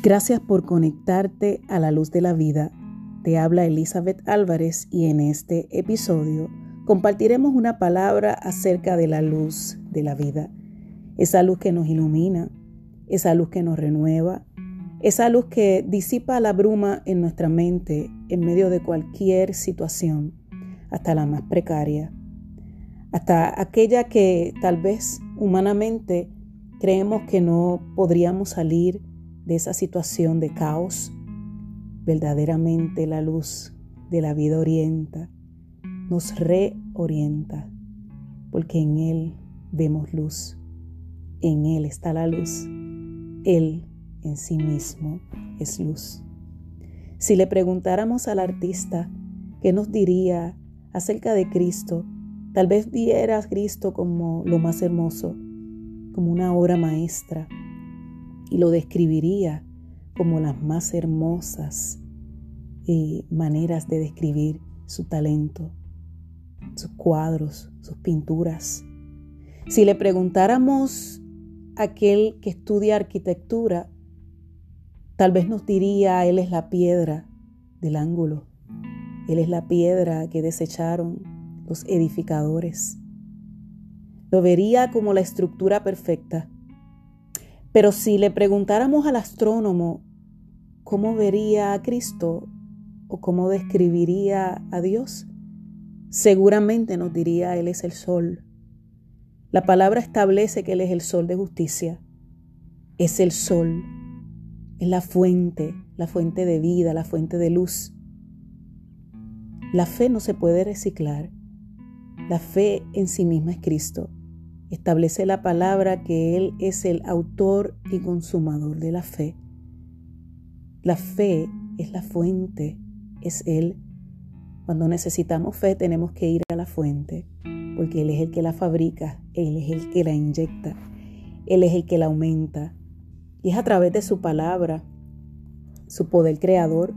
Gracias por conectarte a la luz de la vida. Te habla Elizabeth Álvarez y en este episodio compartiremos una palabra acerca de la luz de la vida. Esa luz que nos ilumina, esa luz que nos renueva, esa luz que disipa la bruma en nuestra mente en medio de cualquier situación, hasta la más precaria, hasta aquella que tal vez humanamente creemos que no podríamos salir de esa situación de caos, verdaderamente la luz de la vida orienta, nos reorienta, porque en Él vemos luz, en Él está la luz, Él en sí mismo es luz. Si le preguntáramos al artista qué nos diría acerca de Cristo, tal vez viera a Cristo como lo más hermoso, como una obra maestra, y lo describiría como las más hermosas eh, maneras de describir su talento, sus cuadros, sus pinturas. Si le preguntáramos a aquel que estudia arquitectura, tal vez nos diría, Él es la piedra del ángulo, Él es la piedra que desecharon los edificadores. Lo vería como la estructura perfecta, pero si le preguntáramos al astrónomo cómo vería a Cristo o cómo describiría a Dios, seguramente nos diría Él es el sol. La palabra establece que Él es el sol de justicia. Es el sol, es la fuente, la fuente de vida, la fuente de luz. La fe no se puede reciclar. La fe en sí misma es Cristo. Establece la palabra que Él es el autor y consumador de la fe. La fe es la fuente, es Él. Cuando necesitamos fe tenemos que ir a la fuente, porque Él es el que la fabrica, Él es el que la inyecta, Él es el que la aumenta. Y es a través de su palabra, su poder creador.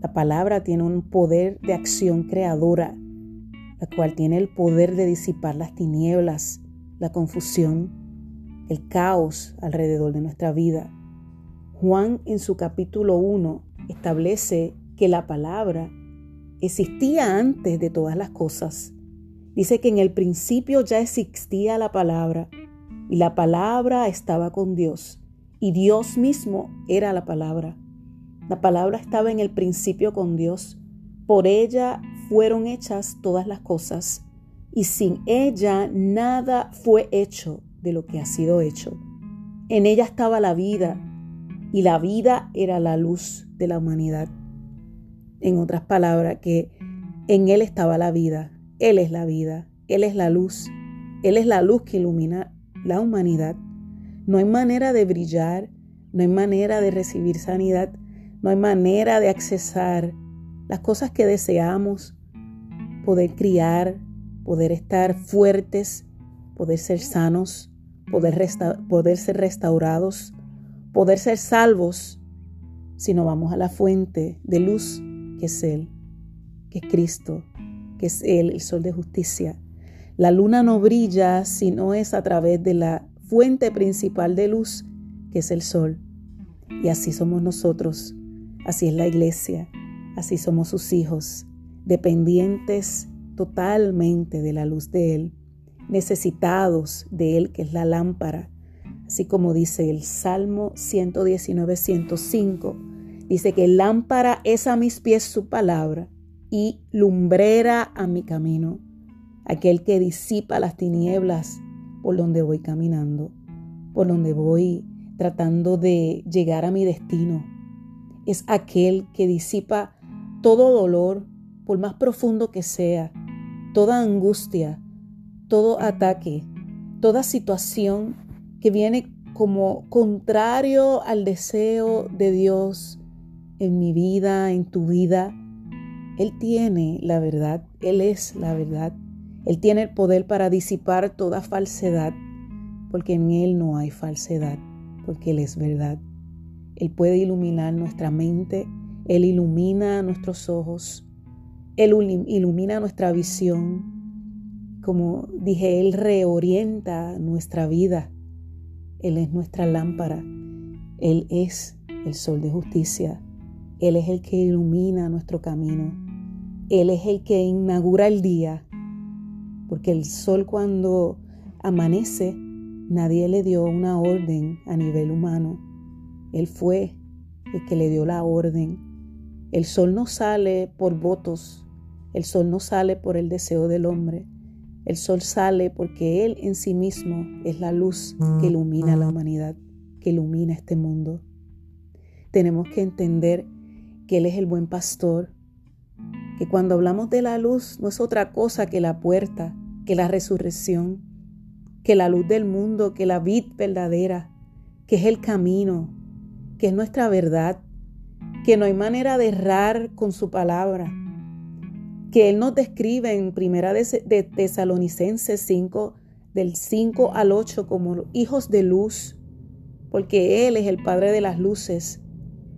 La palabra tiene un poder de acción creadora, la cual tiene el poder de disipar las tinieblas, la confusión, el caos alrededor de nuestra vida. Juan en su capítulo 1 establece que la palabra existía antes de todas las cosas. Dice que en el principio ya existía la palabra y la palabra estaba con Dios y Dios mismo era la palabra. La palabra estaba en el principio con Dios. Por ella fueron hechas todas las cosas y sin ella nada fue hecho de lo que ha sido hecho. En ella estaba la vida y la vida era la luz de la humanidad. En otras palabras, que en Él estaba la vida, Él es la vida, Él es la luz, Él es la luz que ilumina la humanidad. No hay manera de brillar, no hay manera de recibir sanidad, no hay manera de accesar las cosas que deseamos, poder criar, poder estar fuertes, poder ser sanos, poder, poder ser restaurados, poder ser salvos, si no vamos a la fuente de luz que es Él, que es Cristo, que es Él, el sol de justicia. La luna no brilla si no es a través de la fuente principal de luz, que es el sol. Y así somos nosotros, así es la iglesia, así somos sus hijos, dependientes totalmente de la luz de Él, necesitados de Él, que es la lámpara. Así como dice el Salmo 119, 105, dice que lámpara es a mis pies su palabra y lumbrera a mi camino, aquel que disipa las tinieblas por donde voy caminando, por donde voy tratando de llegar a mi destino. Es aquel que disipa todo dolor, por más profundo que sea, toda angustia, todo ataque, toda situación que viene como contrario al deseo de Dios en mi vida, en tu vida. Él tiene la verdad, Él es la verdad. Él tiene el poder para disipar toda falsedad, porque en Él no hay falsedad, porque Él es verdad. Él puede iluminar nuestra mente, Él ilumina nuestros ojos, él ilumina nuestra visión. Como dije, Él reorienta nuestra vida. Él es nuestra lámpara. Él es el sol de justicia. Él es el que ilumina nuestro camino. Él es el que inaugura el día. Porque el sol cuando amanece, nadie le dio una orden a nivel humano. Él fue el que le dio la orden. El sol no sale por votos. El sol no sale por el deseo del hombre. El sol sale porque Él en sí mismo es la luz que ilumina la humanidad, que ilumina este mundo. Tenemos que entender que Él es el buen pastor, que cuando hablamos de la luz no es otra cosa que la puerta, que la resurrección, que la luz del mundo, que la vid verdadera, que es el camino, que es nuestra verdad, que no hay manera de errar con su palabra, que Él nos describe en Primera de Tesalonicenses 5, del 5 al 8, como hijos de luz, porque Él es el Padre de las luces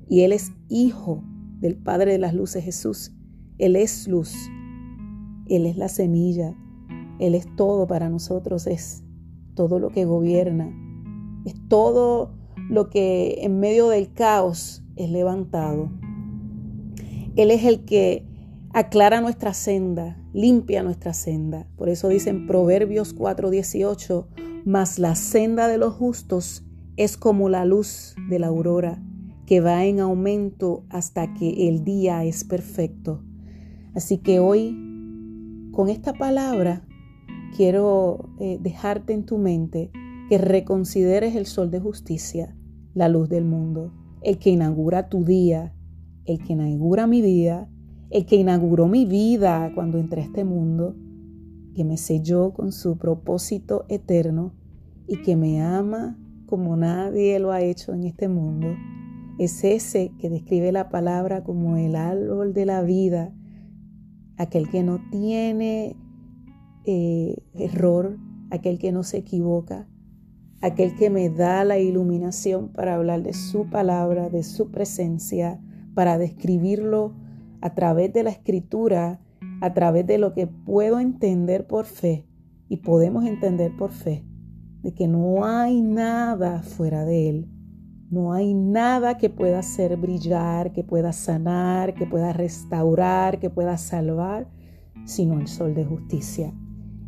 y Él es hijo del Padre de las luces, Jesús. Él es luz, Él es la semilla, Él es todo para nosotros, es todo lo que gobierna, es todo lo que en medio del caos es levantado. Él es el que aclara nuestra senda, limpia nuestra senda. Por eso dicen Proverbios 4:18, mas la senda de los justos es como la luz de la aurora, que va en aumento hasta que el día es perfecto. Así que hoy, con esta palabra, quiero eh, dejarte en tu mente que reconsideres el sol de justicia, la luz del mundo, el que inaugura tu día, el que inaugura mi día, el que inauguró mi vida cuando entré a este mundo, que me selló con su propósito eterno y que me ama como nadie lo ha hecho en este mundo, es ese que describe la palabra como el árbol de la vida, aquel que no tiene eh, error, aquel que no se equivoca, aquel que me da la iluminación para hablar de su palabra, de su presencia, para describirlo a través de la escritura, a través de lo que puedo entender por fe y podemos entender por fe, de que no hay nada fuera de Él. No hay nada que pueda hacer brillar, que pueda sanar, que pueda restaurar, que pueda salvar, sino el sol de justicia.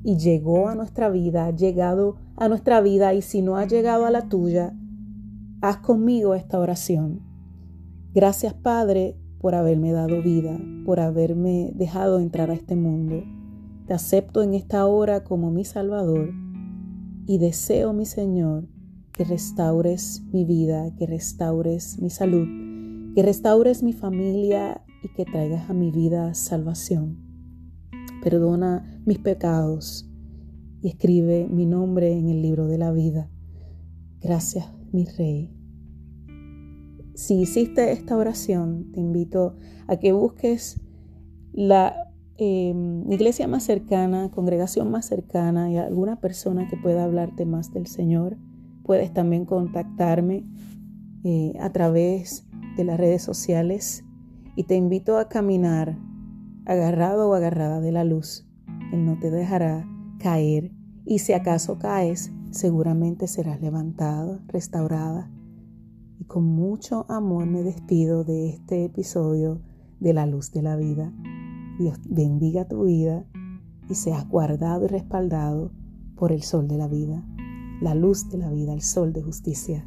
Y llegó a nuestra vida, ha llegado a nuestra vida y si no ha llegado a la tuya, haz conmigo esta oración. Gracias Padre por haberme dado vida, por haberme dejado entrar a este mundo. Te acepto en esta hora como mi Salvador y deseo, mi Señor, que restaures mi vida, que restaures mi salud, que restaures mi familia y que traigas a mi vida salvación. Perdona mis pecados y escribe mi nombre en el libro de la vida. Gracias, mi Rey. Si hiciste esta oración, te invito a que busques la em, iglesia más cercana, congregación más cercana y alguna persona que pueda hablarte más del Señor. Puedes también contactarme eh, a través de las redes sociales y te invito a caminar agarrado o agarrada de la luz. Él no te dejará caer y si acaso caes, seguramente serás levantado, restaurada y con mucho amor me despido de este episodio de la luz de la vida. Dios bendiga tu vida y seas guardado y respaldado por el sol de la vida, la luz de la vida, el sol de justicia.